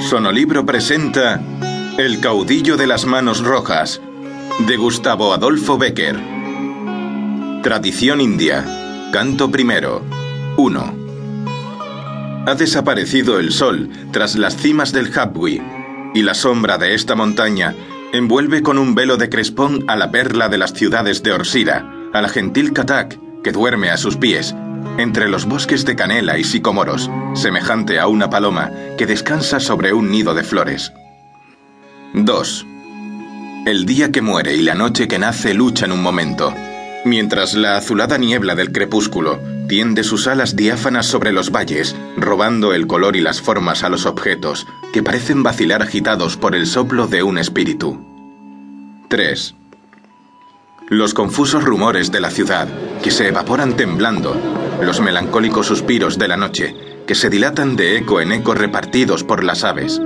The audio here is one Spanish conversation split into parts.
Sonolibro presenta El caudillo de las manos rojas, de Gustavo Adolfo Becker. Tradición india, canto primero, 1. Ha desaparecido el sol tras las cimas del Habwi, y la sombra de esta montaña envuelve con un velo de crespón a la perla de las ciudades de Orsira, a la gentil Katak, que duerme a sus pies, entre los bosques de canela y sicomoros, semejante a una paloma que descansa sobre un nido de flores. 2. El día que muere y la noche que nace luchan un momento, mientras la azulada niebla del crepúsculo tiende sus alas diáfanas sobre los valles, robando el color y las formas a los objetos, que parecen vacilar agitados por el soplo de un espíritu. 3. Los confusos rumores de la ciudad, que se evaporan temblando, los melancólicos suspiros de la noche, que se dilatan de eco en eco repartidos por las aves,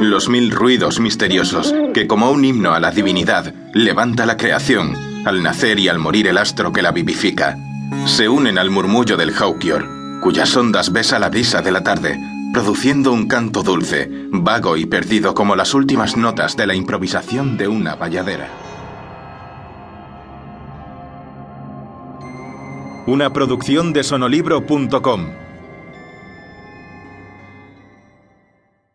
los mil ruidos misteriosos, que como un himno a la divinidad, levanta la creación, al nacer y al morir el astro que la vivifica, se unen al murmullo del Haukior, cuyas ondas besa la brisa de la tarde, produciendo un canto dulce, vago y perdido como las últimas notas de la improvisación de una valladera. Una producción de sonolibro.com.